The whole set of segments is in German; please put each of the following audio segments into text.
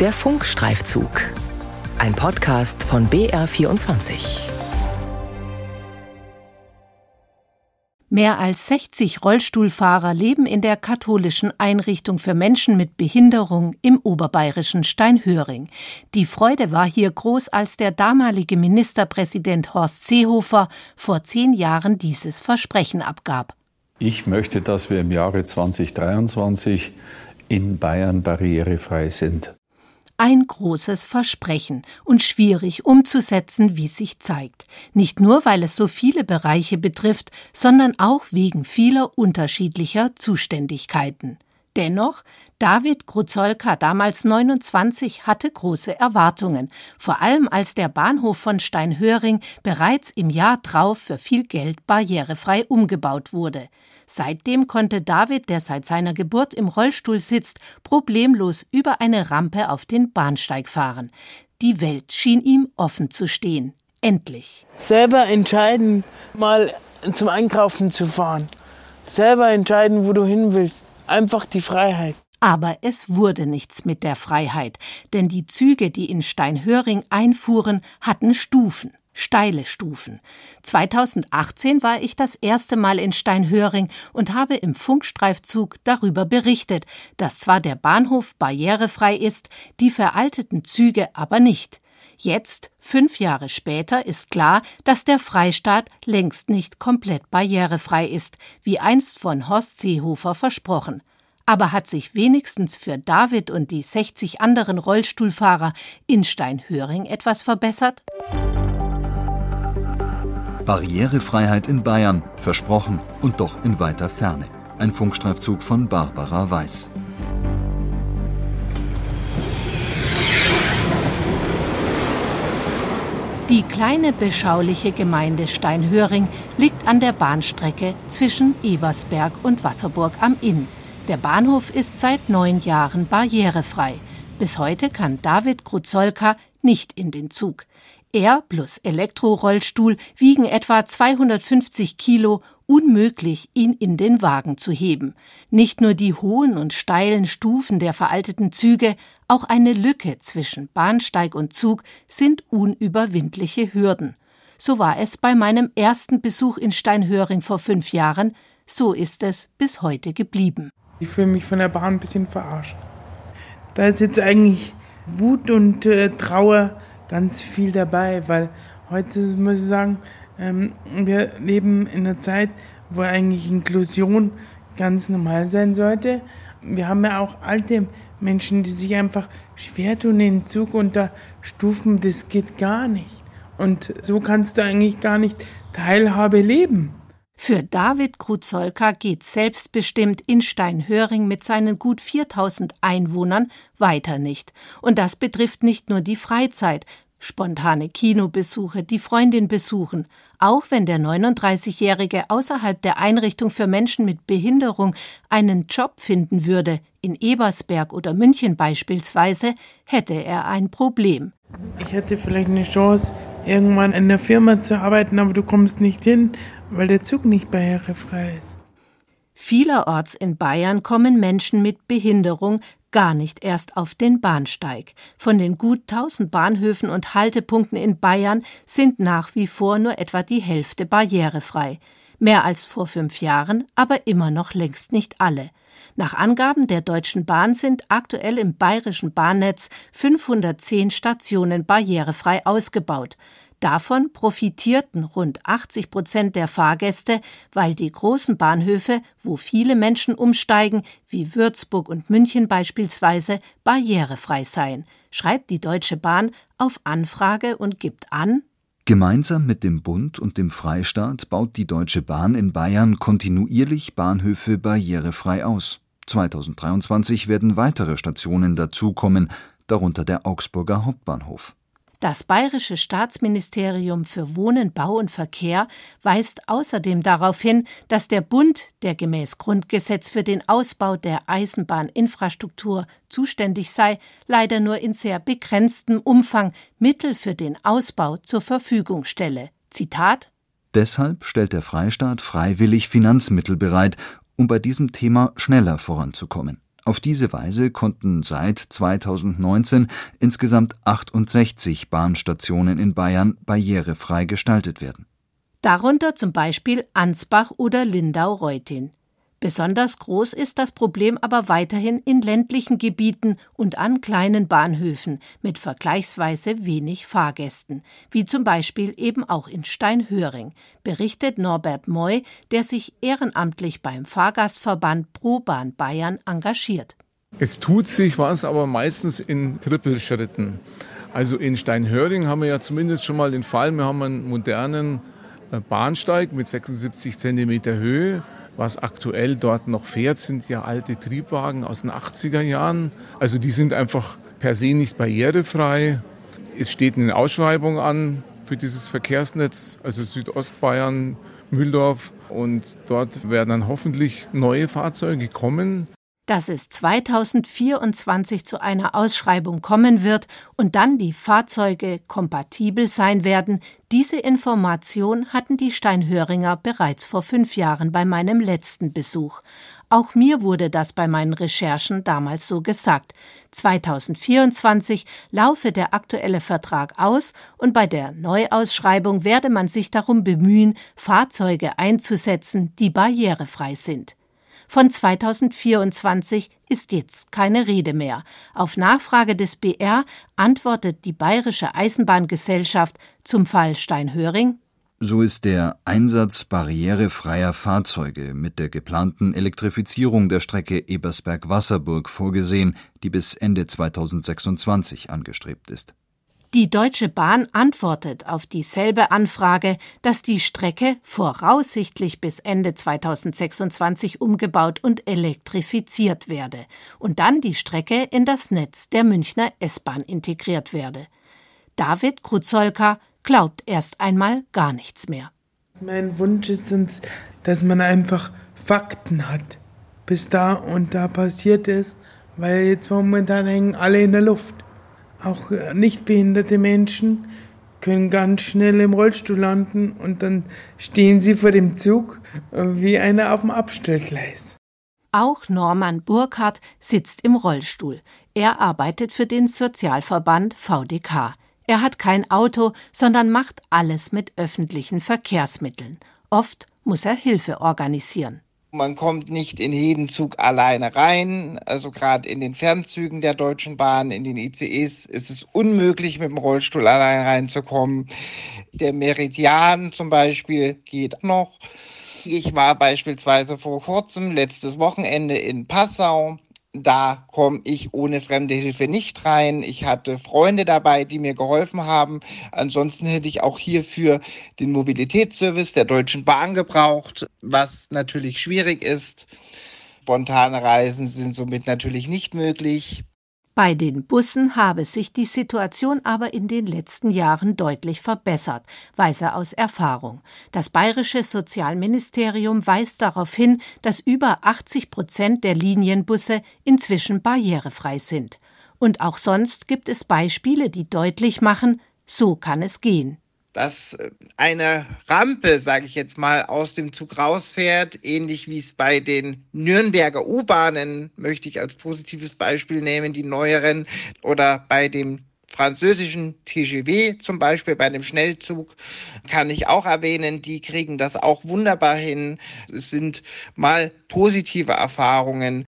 Der Funkstreifzug. Ein Podcast von BR24. Mehr als 60 Rollstuhlfahrer leben in der katholischen Einrichtung für Menschen mit Behinderung im oberbayerischen Steinhöring. Die Freude war hier groß, als der damalige Ministerpräsident Horst Seehofer vor zehn Jahren dieses Versprechen abgab. Ich möchte, dass wir im Jahre 2023 in Bayern barrierefrei sind ein großes Versprechen und schwierig umzusetzen, wie sich zeigt. Nicht nur, weil es so viele Bereiche betrifft, sondern auch wegen vieler unterschiedlicher Zuständigkeiten. Dennoch, David Kruzolka, damals 29, hatte große Erwartungen, vor allem als der Bahnhof von Steinhöring bereits im Jahr drauf für viel Geld barrierefrei umgebaut wurde. Seitdem konnte David, der seit seiner Geburt im Rollstuhl sitzt, problemlos über eine Rampe auf den Bahnsteig fahren. Die Welt schien ihm offen zu stehen. Endlich. Selber entscheiden, mal zum Einkaufen zu fahren. Selber entscheiden, wo du hin willst. Einfach die Freiheit. Aber es wurde nichts mit der Freiheit, denn die Züge, die in Steinhöring einfuhren, hatten Stufen steile Stufen. 2018 war ich das erste Mal in Steinhöring und habe im Funkstreifzug darüber berichtet, dass zwar der Bahnhof barrierefrei ist, die veralteten Züge aber nicht. Jetzt, fünf Jahre später, ist klar, dass der Freistaat längst nicht komplett barrierefrei ist, wie einst von Horst Seehofer versprochen. Aber hat sich wenigstens für David und die 60 anderen Rollstuhlfahrer in Steinhöring etwas verbessert? Barrierefreiheit in Bayern, versprochen und doch in weiter Ferne. Ein Funkstreifzug von Barbara Weiß. Die kleine beschauliche Gemeinde Steinhöring liegt an der Bahnstrecke zwischen Ebersberg und Wasserburg am Inn. Der Bahnhof ist seit neun Jahren barrierefrei. Bis heute kann David Kruzolka nicht in den Zug. Er plus Elektrorollstuhl wiegen etwa 250 Kilo, unmöglich, ihn in den Wagen zu heben. Nicht nur die hohen und steilen Stufen der veralteten Züge, auch eine Lücke zwischen Bahnsteig und Zug sind unüberwindliche Hürden. So war es bei meinem ersten Besuch in Steinhöring vor fünf Jahren, so ist es bis heute geblieben. Ich fühle mich von der Bahn ein bisschen verarscht. Da ist jetzt eigentlich Wut und äh, Trauer ganz viel dabei, weil heute muss ich sagen, ähm, wir leben in einer Zeit, wo eigentlich Inklusion ganz normal sein sollte. Wir haben ja auch alte Menschen, die sich einfach schwer tun in den Zug unter Stufen, das geht gar nicht. Und so kannst du eigentlich gar nicht Teilhabe leben. Für David Kruzolka geht selbstbestimmt in Steinhöring mit seinen gut 4000 Einwohnern weiter nicht. Und das betrifft nicht nur die Freizeit, spontane Kinobesuche, die Freundin besuchen, auch wenn der 39-Jährige außerhalb der Einrichtung für Menschen mit Behinderung einen Job finden würde, in Ebersberg oder München beispielsweise, hätte er ein Problem. Ich hätte vielleicht eine Chance, irgendwann in der Firma zu arbeiten, aber du kommst nicht hin, weil der Zug nicht barrierefrei ist. Vielerorts in Bayern kommen Menschen mit Behinderung gar nicht erst auf den Bahnsteig. Von den gut 1000 Bahnhöfen und Haltepunkten in Bayern sind nach wie vor nur etwa die Hälfte barrierefrei. Mehr als vor fünf Jahren, aber immer noch längst nicht alle. Nach Angaben der Deutschen Bahn sind aktuell im bayerischen Bahnnetz 510 Stationen barrierefrei ausgebaut. Davon profitierten rund 80 Prozent der Fahrgäste, weil die großen Bahnhöfe, wo viele Menschen umsteigen, wie Würzburg und München beispielsweise, barrierefrei seien, schreibt die Deutsche Bahn auf Anfrage und gibt an, Gemeinsam mit dem Bund und dem Freistaat baut die Deutsche Bahn in Bayern kontinuierlich Bahnhöfe barrierefrei aus. 2023 werden weitere Stationen dazukommen, darunter der Augsburger Hauptbahnhof. Das Bayerische Staatsministerium für Wohnen, Bau und Verkehr weist außerdem darauf hin, dass der Bund, der gemäß Grundgesetz für den Ausbau der Eisenbahninfrastruktur zuständig sei, leider nur in sehr begrenztem Umfang Mittel für den Ausbau zur Verfügung stelle. Zitat Deshalb stellt der Freistaat freiwillig Finanzmittel bereit, um bei diesem Thema schneller voranzukommen. Auf diese Weise konnten seit 2019 insgesamt 68 Bahnstationen in Bayern barrierefrei gestaltet werden. Darunter zum Beispiel Ansbach oder Lindau-Reutin. Besonders groß ist das Problem aber weiterhin in ländlichen Gebieten und an kleinen Bahnhöfen mit vergleichsweise wenig Fahrgästen, wie zum Beispiel eben auch in Steinhöring, berichtet Norbert Moy, der sich ehrenamtlich beim Fahrgastverband ProBahn Bayern engagiert. Es tut sich was, aber meistens in Trippelschritten. Also in Steinhöring haben wir ja zumindest schon mal den Fall, wir haben einen modernen äh, Bahnsteig mit 76 Zentimeter Höhe was aktuell dort noch fährt, sind ja alte Triebwagen aus den 80er Jahren. Also die sind einfach per se nicht barrierefrei. Es steht eine Ausschreibung an für dieses Verkehrsnetz, also Südostbayern, Mühldorf. Und dort werden dann hoffentlich neue Fahrzeuge kommen dass es 2024 zu einer Ausschreibung kommen wird und dann die Fahrzeuge kompatibel sein werden, diese Information hatten die Steinhöringer bereits vor fünf Jahren bei meinem letzten Besuch. Auch mir wurde das bei meinen Recherchen damals so gesagt. 2024 laufe der aktuelle Vertrag aus und bei der Neuausschreibung werde man sich darum bemühen, Fahrzeuge einzusetzen, die barrierefrei sind. Von 2024 ist jetzt keine Rede mehr. Auf Nachfrage des BR antwortet die Bayerische Eisenbahngesellschaft zum Fall Steinhöring so ist der Einsatz barrierefreier Fahrzeuge mit der geplanten Elektrifizierung der Strecke Ebersberg-Wasserburg vorgesehen, die bis Ende 2026 angestrebt ist. Die Deutsche Bahn antwortet auf dieselbe Anfrage, dass die Strecke voraussichtlich bis Ende 2026 umgebaut und elektrifiziert werde und dann die Strecke in das Netz der Münchner S-Bahn integriert werde. David Kruzolka glaubt erst einmal gar nichts mehr. Mein Wunsch ist uns, dass man einfach Fakten hat, bis da und da passiert ist, weil jetzt momentan hängen alle in der Luft. Auch äh, nicht behinderte Menschen können ganz schnell im Rollstuhl landen und dann stehen sie vor dem Zug äh, wie einer auf dem Abstellgleis. Auch Norman Burkhardt sitzt im Rollstuhl. Er arbeitet für den Sozialverband VDK. Er hat kein Auto, sondern macht alles mit öffentlichen Verkehrsmitteln. Oft muss er Hilfe organisieren. Man kommt nicht in jeden Zug alleine rein. Also gerade in den Fernzügen der Deutschen Bahn, in den ICEs ist es unmöglich, mit dem Rollstuhl allein reinzukommen. Der Meridian zum Beispiel geht noch. Ich war beispielsweise vor kurzem, letztes Wochenende in Passau da komme ich ohne fremde Hilfe nicht rein. Ich hatte Freunde dabei, die mir geholfen haben. Ansonsten hätte ich auch hierfür den Mobilitätsservice der Deutschen Bahn gebraucht, was natürlich schwierig ist. Spontane Reisen sind somit natürlich nicht möglich. Bei den Bussen habe sich die Situation aber in den letzten Jahren deutlich verbessert, weiß er aus Erfahrung. Das bayerische Sozialministerium weist darauf hin, dass über 80 Prozent der Linienbusse inzwischen barrierefrei sind. Und auch sonst gibt es Beispiele, die deutlich machen, so kann es gehen dass äh, eine Rampe, sage ich jetzt mal, aus dem Zug rausfährt, ähnlich wie es bei den Nürnberger U-Bahnen, möchte ich als positives Beispiel nehmen, die neueren, oder bei dem französischen TGV zum Beispiel bei dem Schnellzug kann ich auch erwähnen, die kriegen das auch wunderbar hin. Es sind mal positive Erfahrungen.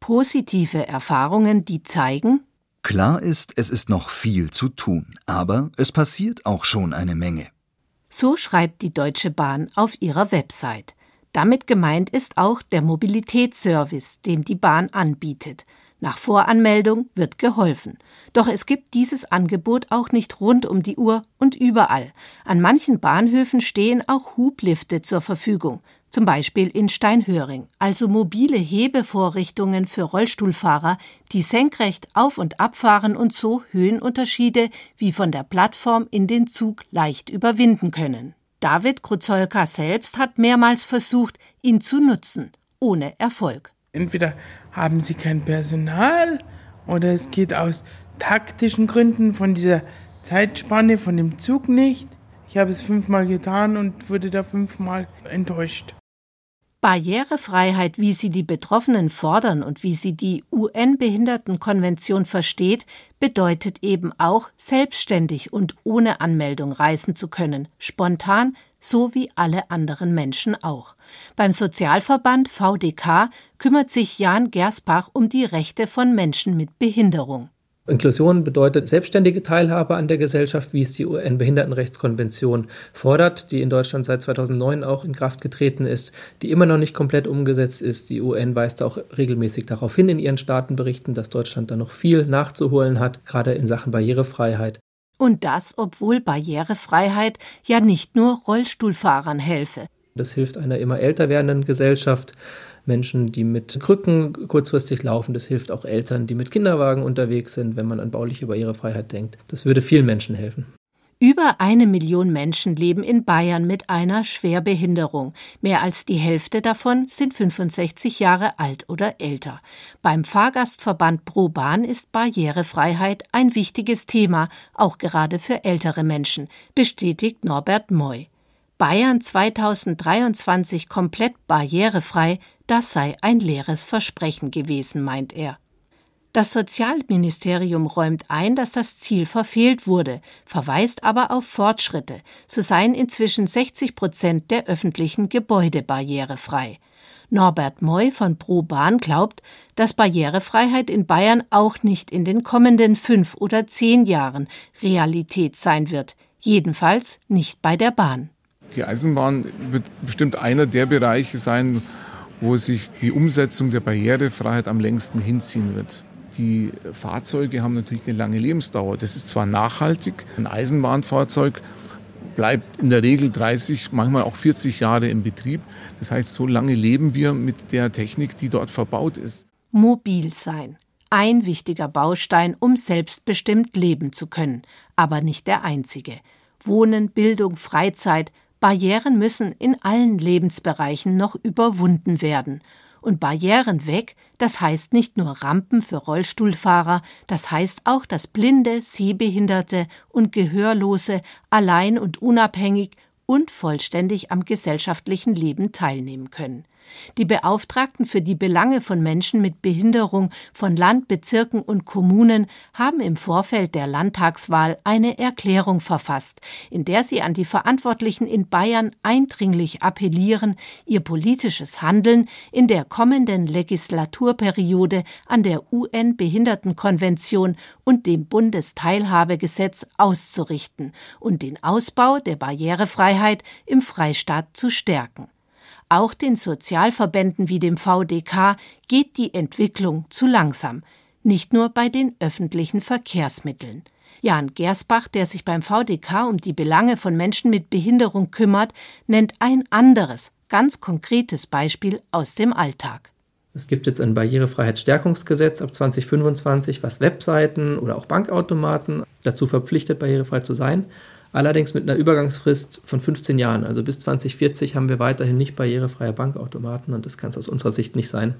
Positive Erfahrungen, die zeigen, Klar ist, es ist noch viel zu tun, aber es passiert auch schon eine Menge. So schreibt die Deutsche Bahn auf ihrer Website. Damit gemeint ist auch der Mobilitätsservice, den die Bahn anbietet. Nach Voranmeldung wird geholfen. Doch es gibt dieses Angebot auch nicht rund um die Uhr und überall. An manchen Bahnhöfen stehen auch Hublifte zur Verfügung zum Beispiel in Steinhöring, also mobile Hebevorrichtungen für Rollstuhlfahrer, die senkrecht auf und abfahren und so Höhenunterschiede wie von der Plattform in den Zug leicht überwinden können. David Kruzolka selbst hat mehrmals versucht, ihn zu nutzen, ohne Erfolg. Entweder haben sie kein Personal oder es geht aus taktischen Gründen von dieser Zeitspanne von dem Zug nicht. Ich habe es fünfmal getan und wurde da fünfmal enttäuscht. Barrierefreiheit, wie sie die Betroffenen fordern und wie sie die UN-Behindertenkonvention versteht, bedeutet eben auch, selbstständig und ohne Anmeldung reisen zu können, spontan, so wie alle anderen Menschen auch. Beim Sozialverband VDK kümmert sich Jan Gersbach um die Rechte von Menschen mit Behinderung. Inklusion bedeutet selbstständige Teilhabe an der Gesellschaft, wie es die UN-Behindertenrechtskonvention fordert, die in Deutschland seit 2009 auch in Kraft getreten ist, die immer noch nicht komplett umgesetzt ist. Die UN weist auch regelmäßig darauf hin in ihren Staatenberichten, dass Deutschland da noch viel nachzuholen hat, gerade in Sachen Barrierefreiheit. Und das, obwohl Barrierefreiheit ja nicht nur Rollstuhlfahrern helfe. Das hilft einer immer älter werdenden Gesellschaft. Menschen, die mit Krücken kurzfristig laufen. Das hilft auch Eltern, die mit Kinderwagen unterwegs sind, wenn man an bauliche Barrierefreiheit denkt. Das würde vielen Menschen helfen. Über eine Million Menschen leben in Bayern mit einer Schwerbehinderung. Mehr als die Hälfte davon sind 65 Jahre alt oder älter. Beim Fahrgastverband Pro Bahn ist Barrierefreiheit ein wichtiges Thema, auch gerade für ältere Menschen, bestätigt Norbert Moy. Bayern 2023 komplett barrierefrei, das sei ein leeres Versprechen gewesen, meint er. Das Sozialministerium räumt ein, dass das Ziel verfehlt wurde, verweist aber auf Fortschritte. So seien inzwischen 60 Prozent der öffentlichen Gebäude barrierefrei. Norbert Moy von Pro Bahn glaubt, dass Barrierefreiheit in Bayern auch nicht in den kommenden fünf oder zehn Jahren Realität sein wird, jedenfalls nicht bei der Bahn. Die Eisenbahn wird bestimmt einer der Bereiche sein, wo sich die Umsetzung der Barrierefreiheit am längsten hinziehen wird. Die Fahrzeuge haben natürlich eine lange Lebensdauer. Das ist zwar nachhaltig, ein Eisenbahnfahrzeug bleibt in der Regel 30, manchmal auch 40 Jahre im Betrieb. Das heißt, so lange leben wir mit der Technik, die dort verbaut ist. Mobil sein. Ein wichtiger Baustein, um selbstbestimmt leben zu können, aber nicht der einzige. Wohnen, Bildung, Freizeit, Barrieren müssen in allen Lebensbereichen noch überwunden werden. Und Barrieren weg, das heißt nicht nur Rampen für Rollstuhlfahrer, das heißt auch, dass Blinde, Sehbehinderte und Gehörlose allein und unabhängig und vollständig am gesellschaftlichen Leben teilnehmen können. Die Beauftragten für die Belange von Menschen mit Behinderung von Land, Bezirken und Kommunen haben im Vorfeld der Landtagswahl eine Erklärung verfasst, in der sie an die Verantwortlichen in Bayern eindringlich appellieren, ihr politisches Handeln in der kommenden Legislaturperiode an der UN-Behindertenkonvention und dem Bundesteilhabegesetz auszurichten und den Ausbau der Barrierefreiheit im Freistaat zu stärken. Auch den Sozialverbänden wie dem VDK geht die Entwicklung zu langsam, nicht nur bei den öffentlichen Verkehrsmitteln. Jan Gersbach, der sich beim VDK um die Belange von Menschen mit Behinderung kümmert, nennt ein anderes, ganz konkretes Beispiel aus dem Alltag. Es gibt jetzt ein Barrierefreiheitsstärkungsgesetz ab 2025, was Webseiten oder auch Bankautomaten dazu verpflichtet, barrierefrei zu sein allerdings mit einer Übergangsfrist von 15 Jahren. Also bis 2040 haben wir weiterhin nicht barrierefreie Bankautomaten und das kann es aus unserer Sicht nicht sein,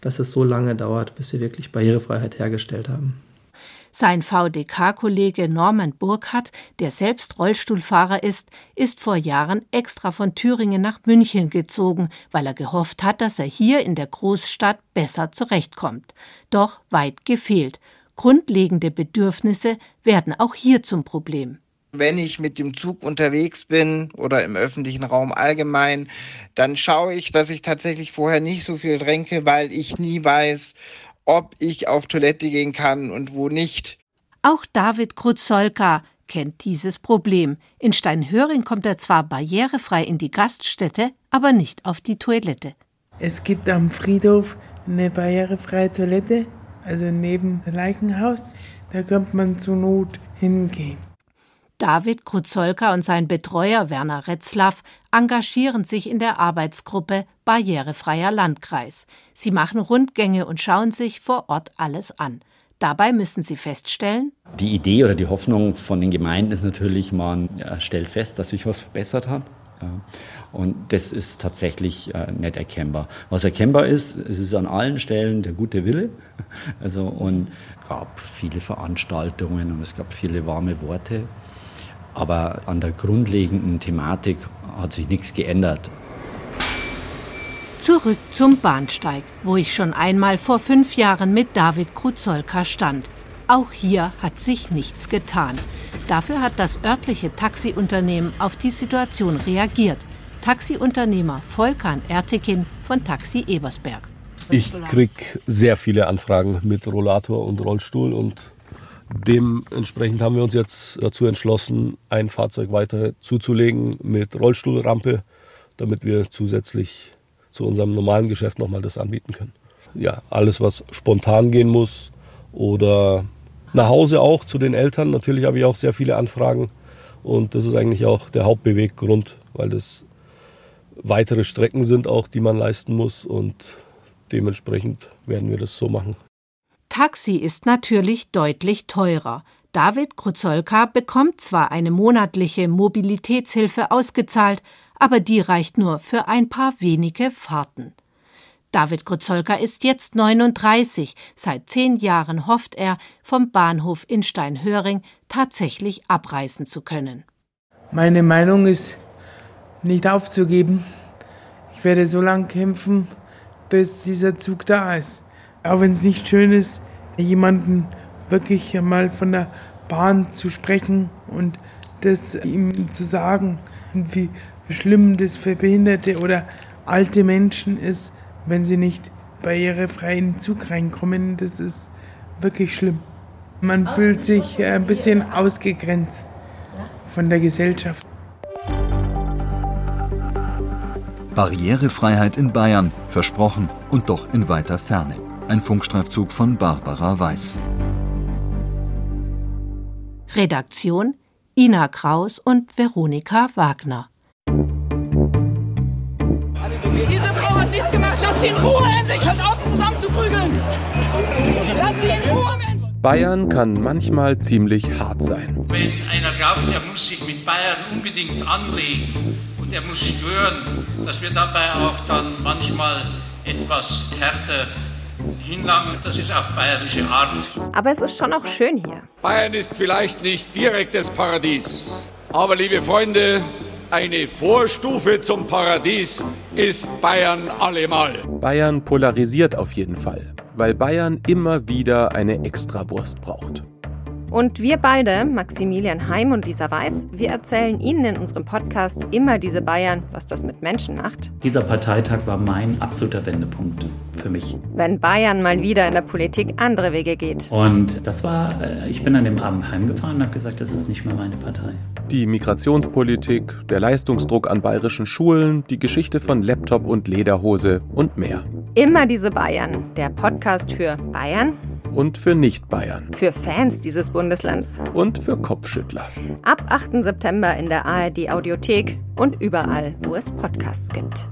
dass es so lange dauert, bis wir wirklich Barrierefreiheit hergestellt haben. Sein VDK-Kollege Norman Burkhardt, der selbst Rollstuhlfahrer ist, ist vor Jahren extra von Thüringen nach München gezogen, weil er gehofft hat, dass er hier in der Großstadt besser zurechtkommt. Doch weit gefehlt. Grundlegende Bedürfnisse werden auch hier zum Problem wenn ich mit dem Zug unterwegs bin oder im öffentlichen Raum allgemein, dann schaue ich, dass ich tatsächlich vorher nicht so viel trinke, weil ich nie weiß, ob ich auf Toilette gehen kann und wo nicht. Auch David Kruzolka kennt dieses Problem. In Steinhöring kommt er zwar barrierefrei in die Gaststätte, aber nicht auf die Toilette. Es gibt am Friedhof eine barrierefreie Toilette, also neben dem Leichenhaus. Da könnte man zur Not hingehen. David Kruzolka und sein Betreuer Werner Retzlaff engagieren sich in der Arbeitsgruppe Barrierefreier Landkreis. Sie machen Rundgänge und schauen sich vor Ort alles an. Dabei müssen sie feststellen, die Idee oder die Hoffnung von den Gemeinden ist natürlich, man stellt fest, dass sich was verbessert hat. Und das ist tatsächlich äh, nicht erkennbar. Was erkennbar ist, es ist an allen Stellen der gute Wille. Also, und es gab viele Veranstaltungen und es gab viele warme Worte. Aber an der grundlegenden Thematik hat sich nichts geändert. Zurück zum Bahnsteig, wo ich schon einmal vor fünf Jahren mit David Kruzolka stand. Auch hier hat sich nichts getan. Dafür hat das örtliche Taxiunternehmen auf die Situation reagiert. Taxiunternehmer Volkan Ertekin von Taxi Ebersberg. Ich kriege sehr viele Anfragen mit Rollator und Rollstuhl und dementsprechend haben wir uns jetzt dazu entschlossen, ein Fahrzeug weiter zuzulegen mit Rollstuhlrampe, damit wir zusätzlich zu unserem normalen Geschäft nochmal das anbieten können. Ja, alles, was spontan gehen muss oder nach Hause auch zu den Eltern. Natürlich habe ich auch sehr viele Anfragen und das ist eigentlich auch der Hauptbeweggrund, weil das weitere Strecken sind auch, die man leisten muss und dementsprechend werden wir das so machen. Taxi ist natürlich deutlich teurer. David Kruzolka bekommt zwar eine monatliche Mobilitätshilfe ausgezahlt, aber die reicht nur für ein paar wenige Fahrten. David Kruzolka ist jetzt 39. Seit zehn Jahren hofft er, vom Bahnhof in Steinhöring tatsächlich abreisen zu können. Meine Meinung ist, nicht aufzugeben. Ich werde so lange kämpfen, bis dieser Zug da ist. Auch wenn es nicht schön ist, jemanden wirklich mal von der Bahn zu sprechen und das ihm zu sagen, wie schlimm das für Behinderte oder alte Menschen ist, wenn sie nicht barrierefrei in den Zug reinkommen. Das ist wirklich schlimm. Man fühlt sich ein bisschen ausgegrenzt von der Gesellschaft. Barrierefreiheit in Bayern, versprochen und doch in weiter Ferne. Ein Funkstreifzug von Barbara Weiß. Redaktion Ina Kraus und Veronika Wagner. Diese Frau hat nichts gemacht. Lass sie in Ruhe endlich. Hört auf, sie zusammenzuprügeln. Lass sie in Ruhe, Mensch. Bayern kann manchmal ziemlich hart sein. Wenn einer glaubt, er muss sich mit Bayern unbedingt anlegen und er muss stören, dass wir dabei auch dann manchmal etwas härter hinlangen, das ist auch bayerische Art. Aber es ist schon auch schön hier. Bayern ist vielleicht nicht direktes Paradies, aber liebe Freunde, eine Vorstufe zum Paradies ist Bayern allemal. Bayern polarisiert auf jeden Fall, weil Bayern immer wieder eine Extrawurst braucht. Und wir beide, Maximilian Heim und Lisa Weiß, wir erzählen Ihnen in unserem Podcast immer diese Bayern, was das mit Menschen macht. Dieser Parteitag war mein absoluter Wendepunkt für mich. Wenn Bayern mal wieder in der Politik andere Wege geht. Und das war, äh, ich bin an dem Abend heimgefahren und habe gesagt, das ist nicht mehr meine Partei. Die Migrationspolitik, der Leistungsdruck an bayerischen Schulen, die Geschichte von Laptop und Lederhose und mehr. Immer diese Bayern, der Podcast für Bayern und für Nicht-Bayern. Für Fans dieses Bundeslands. Und für Kopfschüttler. Ab 8. September in der ARD Audiothek und überall, wo es Podcasts gibt.